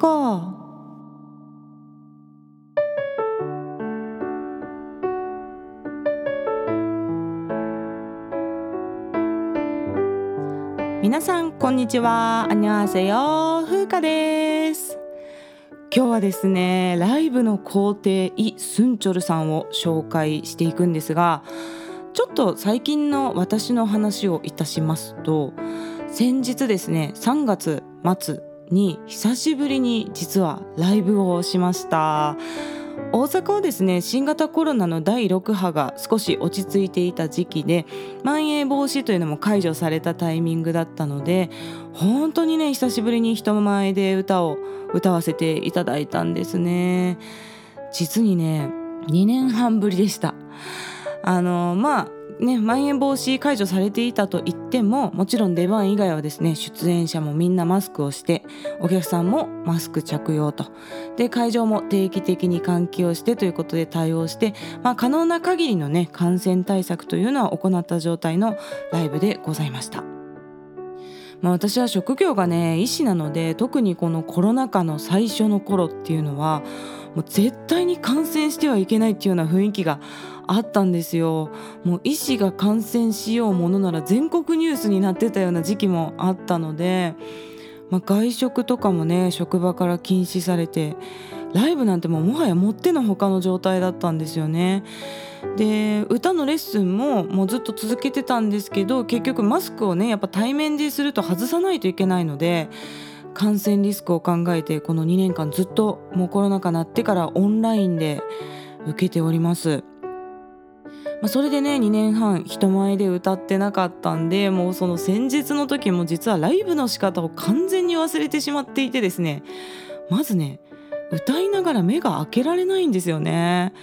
か皆さんこんにちは。アニョアセヨ風花です。今日はですねライブの皇帝イ・スンチョルさんを紹介していくんですがちょっと最近の私の話をいたしますと先日ですね3月末に久しぶりに実はライブをしました。大阪はですね新型コロナの第6波が少し落ち着いていた時期でまん延防止というのも解除されたタイミングだったので本当にね久しぶりに人前で歌を歌わせていただいたんですね。実にね2年半ぶりでした。あのまあね、まん延防止解除されていたと言ってももちろん出番以外はですね出演者もみんなマスクをしてお客さんもマスク着用とで会場も定期的に換気をしてということで対応して、まあ、可能な限りのね感染対策というのは行った状態のライブでございました。まあ、私は職業がね医師なので特にこのコロナ禍の最初の頃っていうのはもう絶対に感染してはいけないっていうような雰囲気があったんですよもう医師が感染しようものなら全国ニュースになってたような時期もあったので、まあ、外食とかもね職場から禁止されてライブなんてももはやもってのほかの状態だったんですよね。で歌のレッスンももうずっと続けてたんですけど結局マスクをねやっぱ対面ですると外さないといけないので感染リスクを考えてこの2年間ずっともうコロナ禍になってからオンラインで受けております。まあ、それでね2年半人前で歌ってなかったんでもうその先日の時も実はライブの仕方を完全に忘れてしまっていてですねまずね歌いながら目が開けられないんですよね。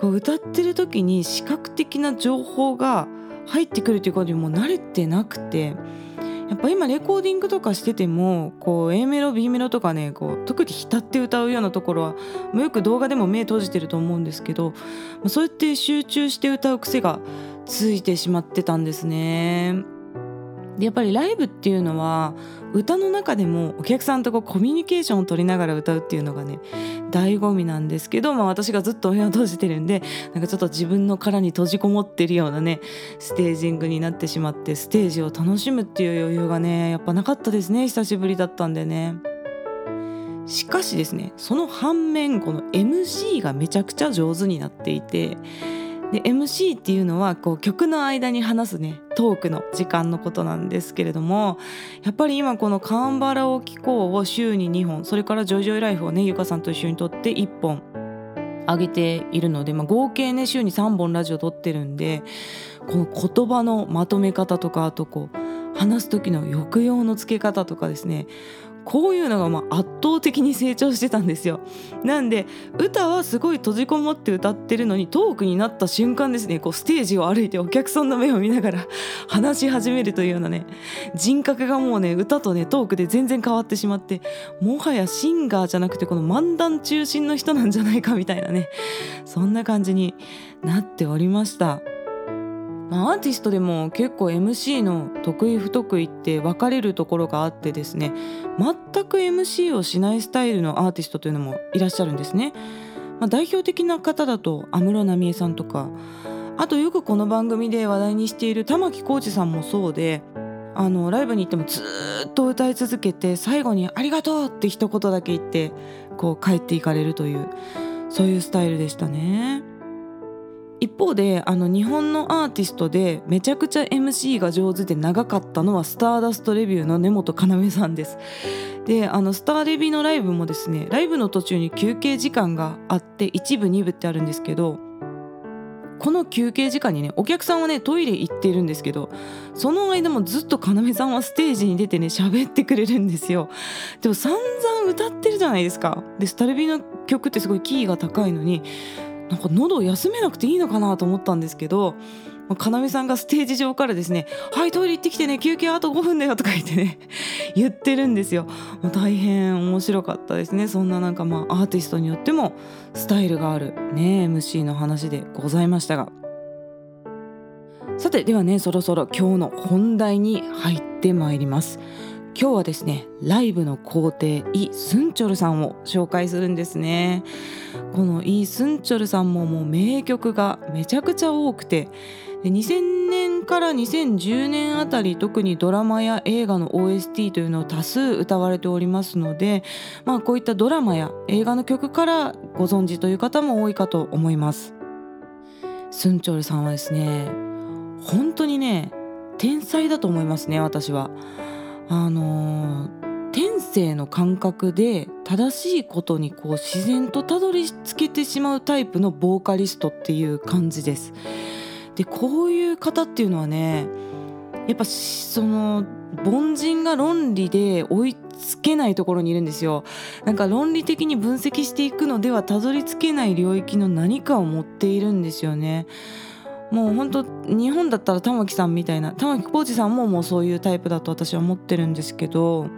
こう歌ってる時に視覚的な情報が入ってくるということにも慣れてなくてやっぱ今レコーディングとかしててもこう A メロ B メロとかねこう特に浸って歌うようなところはもうよく動画でも目閉じてると思うんですけどそうやって集中して歌う癖がついてしまってたんですね。でやっぱりライブっていうのは歌の中でもお客さんとこうコミュニケーションを取りながら歌うっていうのがね醍醐味なんですけど、まあ、私がずっと目を閉じてるんでなんかちょっと自分の殻に閉じこもってるようなねステージングになってしまってステージを楽しむっていう余裕がねやっぱなかったですね久しぶりだったんでね。しかしですねその反面この MC がめちゃくちゃ上手になっていてで MC っていうのはこう曲の間に話すねトークの時間のことなんですけれどもやっぱり今この「カンバラを聴こう」を週に2本それから「ジョジョイライフ」をねゆかさんと一緒に撮って1本上げているので、まあ、合計ね週に3本ラジオ撮ってるんでこの言葉のまとめ方とかあとこう話す時の抑揚のつけ方とかですねこういうのがま圧倒的に成長してたんですよ。なんで歌はすごい閉じこもって歌ってるのにトークになった瞬間ですね。こうステージを歩いてお客さんの目を見ながら 話し始めるというようなね。人格がもうね歌とねトークで全然変わってしまってもはやシンガーじゃなくてこの漫談中心の人なんじゃないかみたいなね。そんな感じになっておりました。アーティストでも結構 MC の得意不得意って分かれるところがあってですね全く MC をしないスタイルのアーティストというのもいらっしゃるんですね。まあ、代表的な方だと安室奈美恵さんとかあとよくこの番組で話題にしている玉置浩二さんもそうであのライブに行ってもずっと歌い続けて最後に「ありがとう!」って一言だけ言ってこう帰っていかれるというそういうスタイルでしたね。一方であの日本のアーティストでめちゃくちゃ MC が上手で長かったのはスターダストレビューの根本要さんです。であのスターレビューのライブもですねライブの途中に休憩時間があって1部2部ってあるんですけどこの休憩時間にねお客さんはねトイレ行ってるんですけどその間もずっと要さんはステージに出てね喋ってくれるんですよでも散々歌ってるじゃないですかでスタレビの曲ってすごいキーが高いのになんか喉休めなくていいのかなと思ったんですけど要さんがステージ上からですね「はいトイレ行ってきてね休憩あと5分だよ」とか言ってね 言ってるんですよ。大変面白かったですねそんななんかまあアーティストによってもスタイルがあるね MC の話でございましたがさてではねそろそろ今日の本題に入ってまいります。今日はですねライブの皇帝イ・スンチョルさんを紹介するんですねこのイ・スンチョルさんももう名曲がめちゃくちゃ多くて2000年から2010年あたり特にドラマや映画の OST というのを多数歌われておりますので、まあ、こういったドラマや映画の曲からご存知という方も多いかと思いますスンチョルさんはですね本当にね天才だと思いますね私は。あのー、天性の感覚で正しいことにこう自然とたどり着けてしまうタイプのボーカリストっていう感じです。でこういう方っていうのはねやっぱその凡人が論理で追いつけないところにいるんですよなんか論理的に分析していくのではたどり着けない領域の何かを持っているんですよねもう本当日本だったら玉木さんみたいな玉置浩二さんももうそういうタイプだと私は思ってるんですけど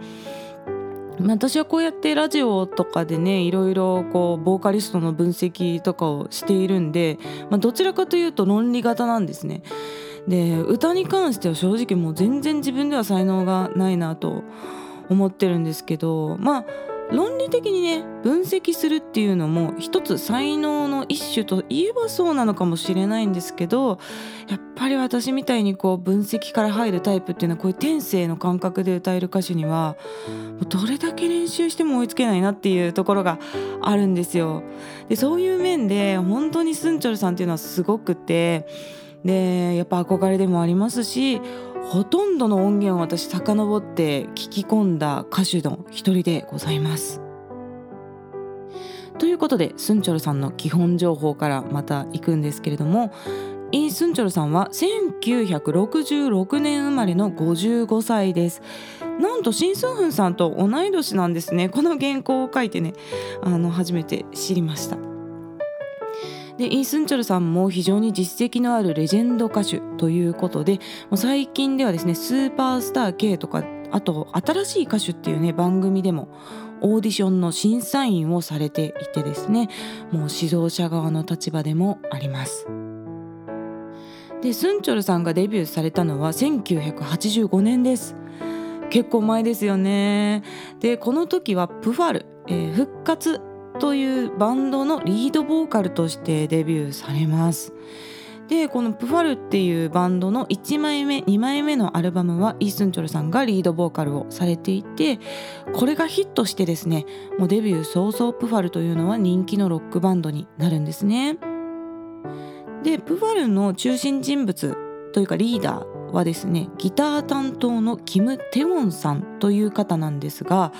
私はこうやってラジオとかでねいろいろこうボーカリストの分析とかをしているんで、まあ、どちらかというと論理型なんですね。で歌に関しては正直もう全然自分では才能がないなと思ってるんですけどまあ論理的にね分析するっていうのも一つ才能の一種といえばそうなのかもしれないんですけどやっぱり私みたいにこう分析から入るタイプっていうのはこういう天性の感覚で歌える歌手にはどれだけ練習しても追いつけないなっていうところがあるんですよ。でそういう面で本当にスンチョルさんっていうのはすごくてでやっぱ憧れでもありますしほとんどの音源を私遡って聞き込んだ歌手の一人でございます。ということでスンチョルさんの基本情報からまた行くんですけれどもイ・スンチョルさんは1966年生まれの55歳です。なんとシン・スンフンさんと同い年なんですね。この原稿を書いてねあの初めて知りました。でイ・スンチョルさんも非常に実績のあるレジェンド歌手ということで最近ではですねスーパースター K とかあと新しい歌手っていうね番組でもオーディションの審査員をされていてですねもう指導者側の立場でもあります。でスンチョルさんがデビューされたのは1985年です。結構前ですよね。でこの時はプファル、えー、復活というバンドのリードボーカルとしてデビューされます。でこのプファルっていうバンドの1枚目2枚目のアルバムはイースンチョルさんがリードボーカルをされていてこれがヒットしてですねもうデビュー早々プファルというのは人気のロックバンドになるんですね。でプファルの中心人物というかリーダーはですねギター担当のキム・テウォンさんという方なんですが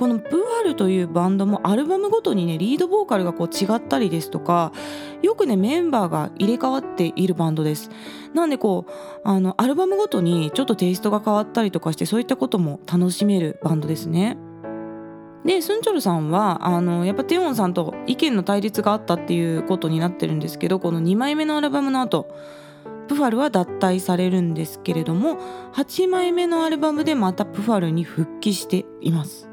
このプーハルというバンドもアルバムごとにねリードボーカルがこう違ったりですとかよくねメンバーが入れ替わっているバンドです。なんでこうあのアルバムごとにちょっとテイストが変わったりとかしてそういったことも楽しめるバンドですね。でスンチョルさんはあのやっぱテヨンさんと意見の対立があったっていうことになってるんですけどこの2枚目のアルバムの後プファルは脱退されるんですけれども8枚目のアルバムでまたプファルに復帰しています。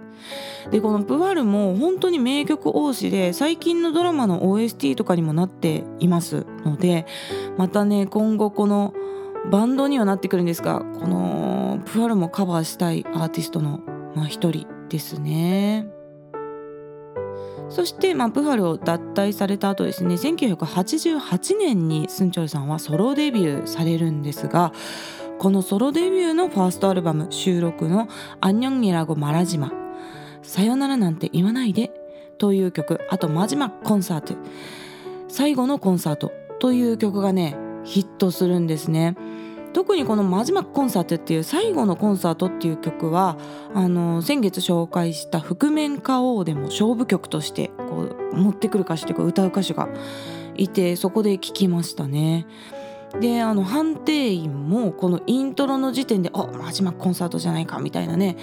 でこの「プワル」も本当に名曲多しで最近のドラマの OST とかにもなっていますのでまたね今後このバンドにはなってくるんですがこの「プワル」もカバーしたいアーティストのまあ一人ですね。そして、まあ、プファルを脱退された後ですね1988年にスンチョルさんはソロデビューされるんですがこのソロデビューのファーストアルバム収録の「アンニョンニラゴマラジマ」さよならなんて言わないでという曲。あとマジマコンサート。最後のコンサートという曲がねヒットするんですね。特にこの「マジマコンサート」っていう最後のコンサートっていう曲はあの先月紹介した「覆面歌王」でも勝負曲としてこう持ってくる歌手というか歌う歌手がいてそこで聴きましたね。であの判定員もこのイントロの時点で「あマジマコンサートじゃないか」みたいなね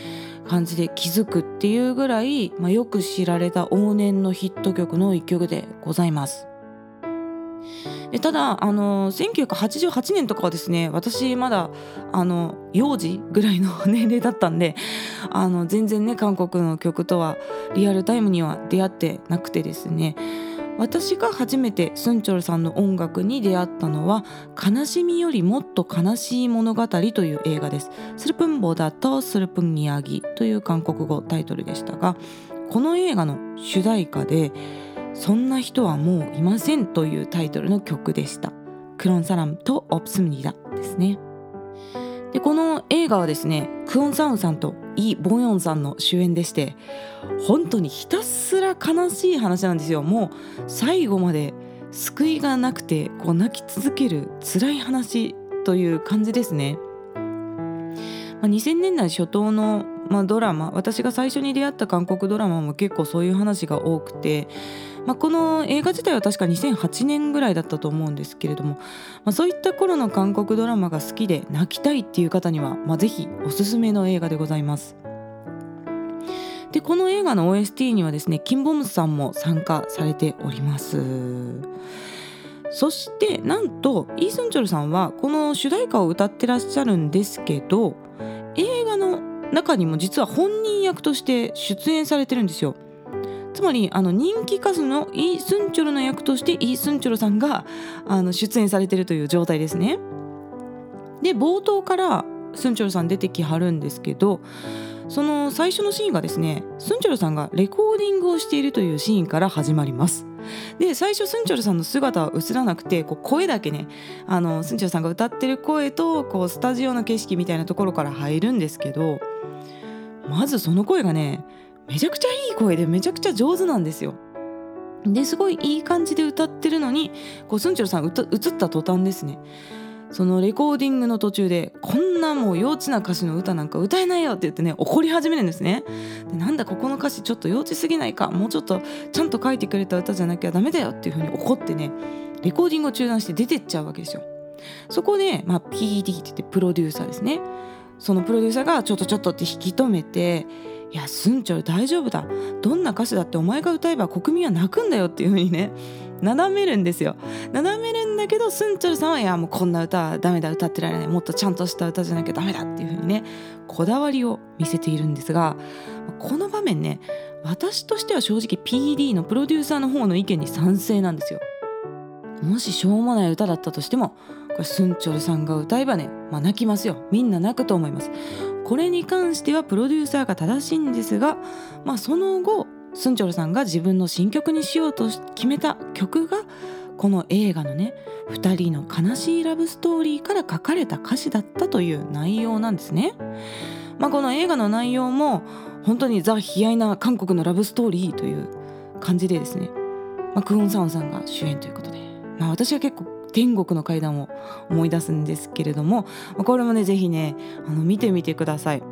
感じで気づくっていうぐらい、まあ、よく知られた往年のヒット曲の一曲でございます。でただあの1988年とかはですね私まだあの幼児ぐらいの年齢だったんであの全然ね韓国の曲とはリアルタイムには出会ってなくてですね私が初めてスンチョルさんの音楽に出会ったのは「悲しみよりもっと悲しい物語」という映画です。スルプンボダとスルプンニヤギという韓国語タイトルでしたがこの映画の主題歌で「そんな人はもういません」というタイトルの曲でした。クロンサラムとオプスムニダですね。でこの映画はですねクオン・サウンさんとイ・ボンヨンさんの主演でして本当にひたすら悲しい話なんですよもう最後まで救いがなくてこう泣き続ける辛い話という感じですね。まあ、2000年代初頭の、まあ、ドラマ私が最初に出会った韓国ドラマも結構そういう話が多くてまあ、この映画自体は確か2008年ぐらいだったと思うんですけれども、まあ、そういった頃の韓国ドラマが好きで泣きたいっていう方には、まあ、ぜひおすすめの映画でございます。でこの映画の OST にはですねキンボムスさんも参加されておりますそしてなんとイ・スンチョルさんはこの主題歌を歌ってらっしゃるんですけど映画の中にも実は本人役として出演されてるんですよまりあの人気歌手のイ・スンチョルの役としてイ・スンチョルさんがあの出演されてるという状態ですね。で冒頭からスンチョルさん出てきはるんですけどその最初のシーンがですねスンチョルさんがレコーディングをしているというシーンから始まります。で最初スンチョルさんの姿は映らなくてこう声だけねあのスンチョルさんが歌ってる声とこうスタジオの景色みたいなところから入るんですけどまずその声がねめちゃくちゃいい声でめちゃくちゃ上手なんですよ。ですごいいい感じで歌ってるのにこうスンチョルさん映った途端ですね。そのレコーディングの途中でこんなもう幼稚な歌詞の歌なんか歌えないよって言ってね怒り始めるんですね。でなんだここの歌詞ちょっと幼稚すぎないかもうちょっとちゃんと書いてくれた歌じゃなきゃダメだよっていうふうに怒ってねレコーディングを中断して出てっちゃうわけですよ。そこで、まあ、PD って言ってプロデューサーですね。そのプロデューサーがちょっとちょっとって引き止めていやスンチョル大丈夫だ。どんな歌詞だってお前が歌えば国民は泣くんだよっていう風にねなだめるんですよ。なだめるんだけどスンチョルさんはいやもうこんな歌はダメだ歌ってられない。もっとちゃんとした歌じゃなきゃダメだっていう風にねこだわりを見せているんですがこの場面ね私としては正直 PD のプロデューサーの方の意見に賛成なんですよ。もししょうもない歌だったとしてもこれスンチョルさんが歌えばね、まあ、泣きますよ。みんな泣くと思います。これに関してはプロデューサーが正しいんですが、まあ、その後スンチョルさんが自分の新曲にしようと決めた曲がこの映画のね2人の悲しいラブストーリーから書かれた歌詞だったという内容なんですね。まあ、この映画の内容も本当にザ・悲哀な韓国のラブストーリーという感じでですね、まあ、クオン・サオンさんが主演ということで、まあ、私は結構天国の階段を思い出すんですけれどもこれもね是非ねあの見てみてください。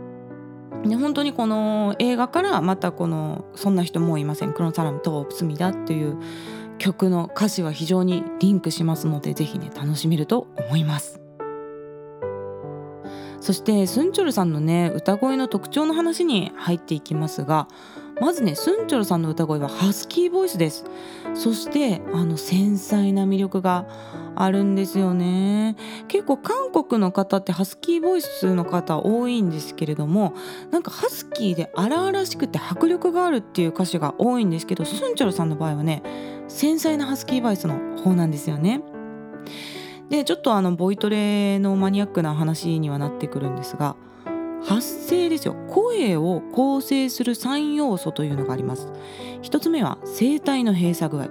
で本当にこの映画からまたこの「そんな人もういませんクロンサラムとプスミだ」っていう曲の歌詞は非常にリンクしますので是非ね楽しめると思います。そしてスンチョルさんのね歌声の特徴の話に入っていきますがまずねスンチョルさんの歌声はハスキーボイスです。そしてあの繊細な魅力があるんですよね。結構韓国の方ってハスキーボイスの方多いんですけれどもなんかハスキーで荒々しくて迫力があるっていう歌詞が多いんですけどスンチョルさんの場合はね繊細なハスキーボイスの方なんですよね。でちょっとあのボイトレのマニアックな話にはなってくるんですが発声ですよ。声を構成する3要素というのがあります。1つ目は声帯の閉鎖具合。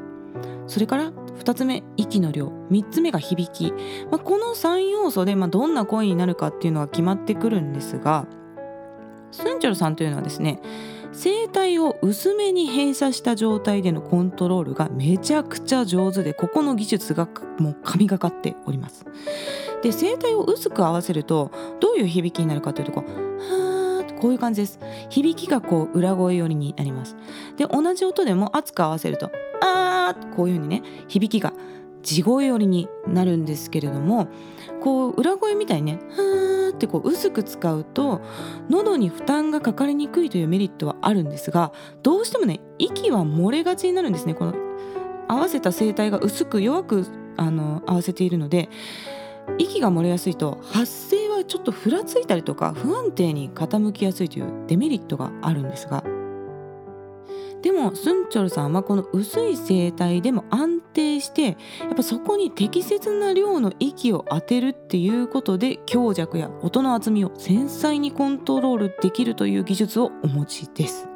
それから2つ目息の量。3つ目が響き、まあ、この3要素でまどんな声になるかっていうのは決まってくるんですがスンチョルさんというのはですね声帯を薄めに閉鎖した状態でのコントロールがめちゃくちゃ上手でここの技術がもう神がかっております。で声帯を薄く合わせるとどういう響きになるかというとこうはーこういう感じです。響きがこう裏声寄りになります。で同じ音でも厚く合わせるとあーこういう風にね響きが地声寄りになるんですけれどもこう裏声みたいにね。はーってこう薄く使うと喉に負担がかかりにくいというメリットはあるんですがどうしてもね息は漏れがちになるんですね。この合わせた声帯が薄く弱くあの合わせているので息が漏れやすいと発声はちょっとふらついたりとか不安定に傾きやすいというデメリットがあるんですが。でもスンチョルさんはこの薄い声帯でも安定してやっぱそこに適切な量の息を当てるっていうことで強弱や音の厚みを繊細にコントロールできるという技術をお持ちです。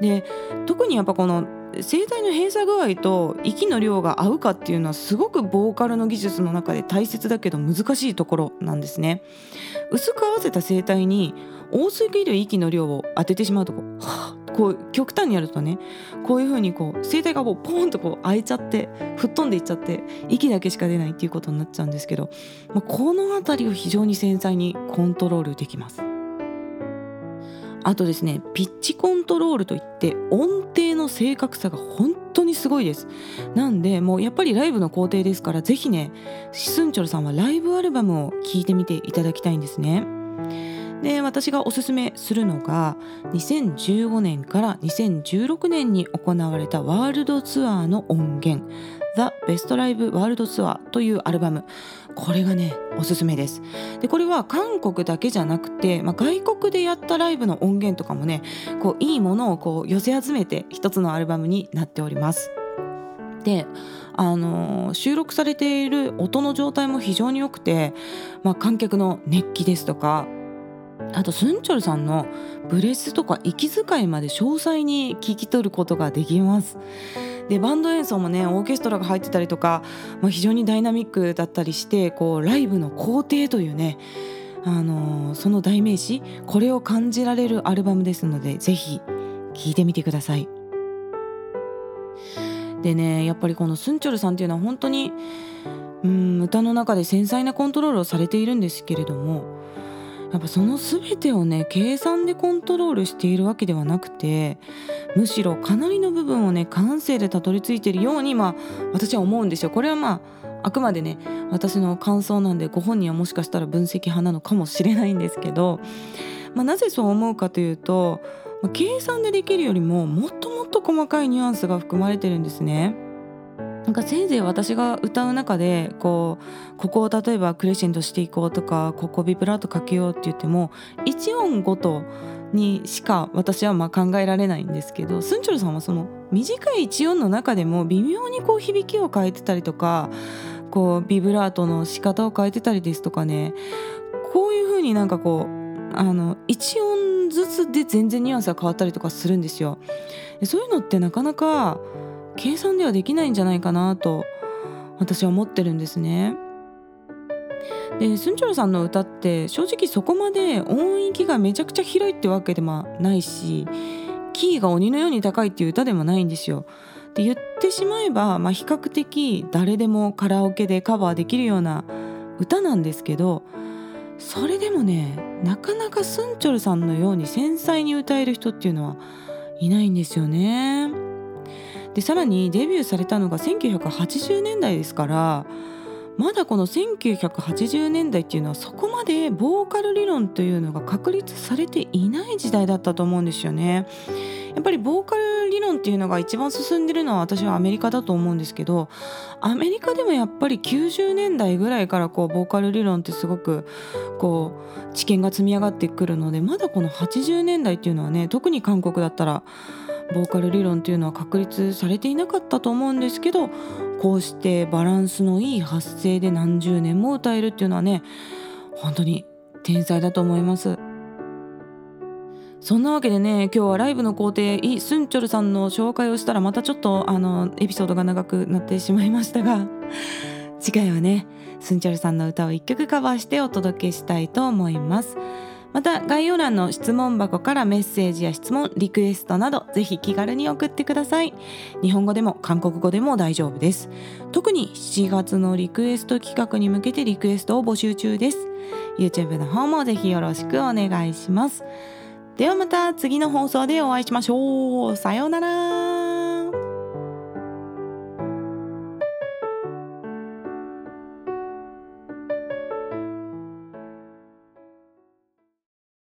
で特にやっぱこの声帯の閉鎖具合と息の量が合うかっていうのはすごくボーカルの技術の中で大切だけど難しいところなんですね薄く合わせた声帯に多すぎる息の量を当ててしまうとこう、はあ、こう極端にやるとねこういう風にこう声帯がもうポーンとこう開いちゃって吹っ飛んでいっちゃって息だけしか出ないっていうことになっちゃうんですけど、まあ、この辺りを非常に繊細にコントロールできます。あとですねピッチコントロールといって音程の正確さが本当にすごいですなんでもうやっぱりライブの工程ですから是非ねシスンチョルさんはライブアルバムを聴いてみていただきたいんですねで私がおすすめするのが2015年から2016年に行われたワールドツアーの音源 The Best Live World Tour というアルバム。これがねおすすめです。でこれは韓国だけじゃなくて、まあ、外国でやったライブの音源とかもねこういいものをこう寄せ集めて一つのアルバムになっております。であの、収録されている音の状態も非常に良くて、まあ、観客の熱気ですとかあとスンチョルさんのブレスとか息遣いまで詳細に聞き取ることができますでバンド演奏もねオーケストラが入ってたりとか、まあ、非常にダイナミックだったりしてこうライブの工程というねあのー、その代名詞これを感じられるアルバムですのでぜひ聴いてみてください。でねやっぱりこのスンチョルさんっていうのは本当にうん歌の中で繊細なコントロールをされているんですけれどもやっぱその全てをね計算でコントロールしているわけではなくてむしろかなりの部分をね感性でたどり着いているようにまあ私は思うんですよ。これはまああくまでね私の感想なんでご本人はもしかしたら分析派なのかもしれないんですけど、まあ、なぜそう思うかというと、まあ、計算でできるよりももっともっと細かいニュアンスが含まれてるんですね。なんかせいぜい私が歌う中でこうここを例えばクレシェンドしていこうとかここビブラートかけようって言っても1音ごとにしか私はまあ考えられないんですけどスンチョルさんはその短い1音の中でも微妙にこう響きを変えてたりとかこうビブラートの仕方を変えてたりですとかねこういう風になんかこうあの1音ずつで全然ニュアンスが変わったりとかするんですよ。そういうのってなかなか計算ではできないんじゃないかなと私は思ってるんですね。でスンチョルさんの歌って正直そこまで音域がめちゃくちゃ広いってわけでもないしキーが鬼のように高いっていう歌でもないんですよ。で言ってしまえば、まあ、比較的誰でもカラオケでカバーできるような歌なんですけどそれでもねなかなかスンチョルさんのように繊細に歌える人っていうのはいないんですよね。でさらにデビューされたのが1980年代ですからまだこの1980年代っていうのはそこまでボーカル理論というのが確立されていない時代だったと思うんですよね。やっぱりボーカル理論っていうのが一番進んでるのは私はアメリカだと思うんですけどアメリカでもやっぱり90年代ぐらいからこうボーカル理論ってすごくこう知見が積み上がってくるのでまだこの80年代っていうのはね特に韓国だったらボーカル理論っていうのは確立されていなかったと思うんですけどこうしてバランスのいい発声で何十年も歌えるっていうのはね本当に天才だと思います。そんなわけでね今日はライブの工程イ・スンチョルさんの紹介をしたらまたちょっとあのエピソードが長くなってしまいましたが次回はねスンチョルさんの歌を1曲カバーしてお届けしたいと思います。また概要欄の質問箱からメッセージや質問リクエストなどぜひ気軽に送ってください。日本語でも韓国語でも大丈夫です。特に7月のリクエスト企画に向けてリクエストを募集中です。YouTube の方もぜひよろしくお願いします。ではまた次の放送でお会いしましょう。さようなら。